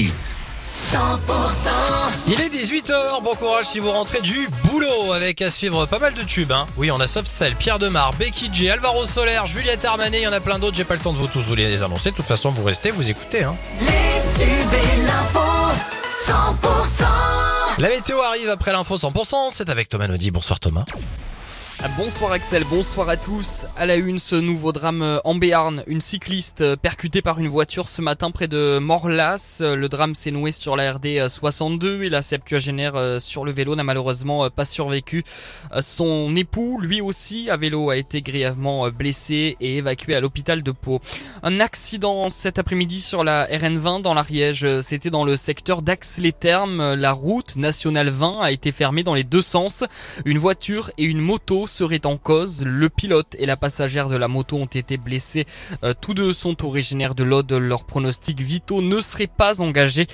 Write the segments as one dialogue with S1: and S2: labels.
S1: 100%
S2: Il est 18h, bon courage si vous rentrez du boulot avec à suivre pas mal de tubes. Hein. Oui, on a Soft Cell, Pierre Demar, Becky J, Alvaro Soler, Juliette Armanet, il y en a plein d'autres, j'ai pas le temps de vous tous vous les annoncer. De toute façon, vous restez, vous écoutez. Hein.
S3: Les tubes et l'info 100%
S2: La météo arrive après l'info 100%, c'est avec Thomas Naudy. Bonsoir Thomas.
S4: Ah, Bonsoir Axel, bonsoir à tous. À la une, ce nouveau drame euh, en Béarn. Une cycliste euh, percutée par une voiture ce matin près de Morlas. Euh, Le drame s'est noué sur la RD 62 et la septuagénaire sur le vélo n'a malheureusement pas survécu. Son époux, lui aussi, à vélo, a été grièvement blessé et évacué à l'hôpital de Pau. Un accident cet après-midi sur la RN20 dans l'Ariège. C'était dans le secteur d'Ax-les-Thermes. La route nationale 20 a été fermée dans les deux sens. Une voiture et une moto seraient en cause. Le pilote et la passagère de la moto ont été blessés. Euh, tous deux sont originaires de l'Aude. Leurs pronostics vitaux ne seraient pas engagés.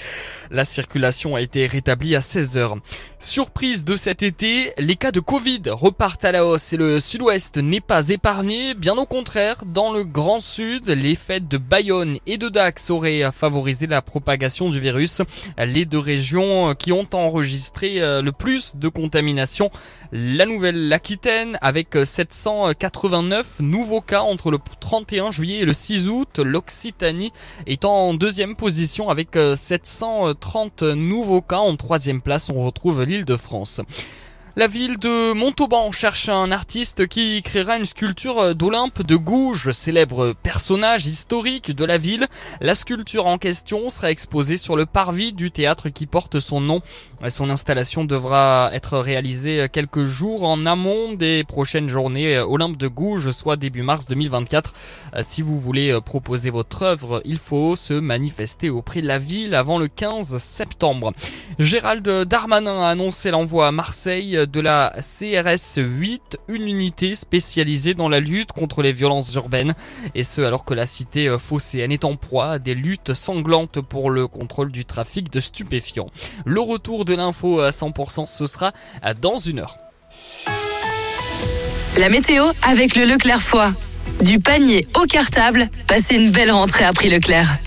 S4: La circulation a été rétablie à 16 heures. Surprise de cet été, les cas de Covid repartent à la hausse et le sud-ouest n'est pas épargné. Bien au contraire, dans le grand sud, les fêtes de Bayonne et de Dax auraient favorisé la propagation du virus. Les deux régions qui ont enregistré euh, le plus de contamination, la Nouvelle-Aquitaine avec 789 nouveaux cas entre le 31 juillet et le 6 août. L'Occitanie est en deuxième position avec euh, 730 nouveaux cas. En troisième place, on retrouve l'île de France. La ville de Montauban cherche un artiste qui créera une sculpture d'Olympe de Gouges, célèbre personnage historique de la ville. La sculpture en question sera exposée sur le parvis du théâtre qui porte son nom. Son installation devra être réalisée quelques jours en amont des prochaines journées Olympe de Gouges, soit début mars 2024. Si vous voulez proposer votre œuvre, il faut se manifester auprès de la ville avant le 15 septembre. Gérald Darmanin a annoncé l'envoi à Marseille de la CRS 8, une unité spécialisée dans la lutte contre les violences urbaines, et ce alors que la cité phocéenne est en proie à des luttes sanglantes pour le contrôle du trafic de stupéfiants. Le retour de l'info à 100%, ce sera dans une heure.
S5: La météo avec le Leclerc Foix. Du panier au cartable, passez une belle rentrée à prix Leclerc.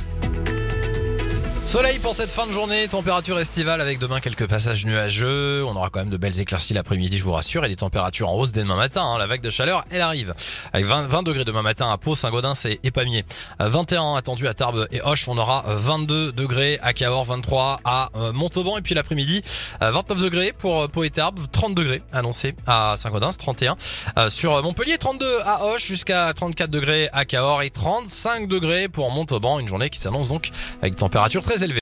S2: Soleil pour cette fin de journée, température estivale avec demain quelques passages nuageux. On aura quand même de belles éclaircies l'après-midi, je vous rassure, et des températures en hausse dès demain matin. hein. La vague de chaleur, elle arrive. Avec 20, 20 degrés demain matin à Pau, Saint-Gaudens et Épamier. Euh, 21 attendu à Tarbes et Hoche. On aura 22 degrés à Cahors, 23 à euh, Montauban. Et puis l'après-midi, euh, 29 degrés pour euh, Pau et Tarbes, 30 degrés annoncés à Saint-Gaudens, 31 euh, sur euh, Montpellier, 32 à Hoche, jusqu'à 34 degrés à Cahors et 35 degrés pour Montauban. Une journée qui s'annonce donc avec des températures très élevé.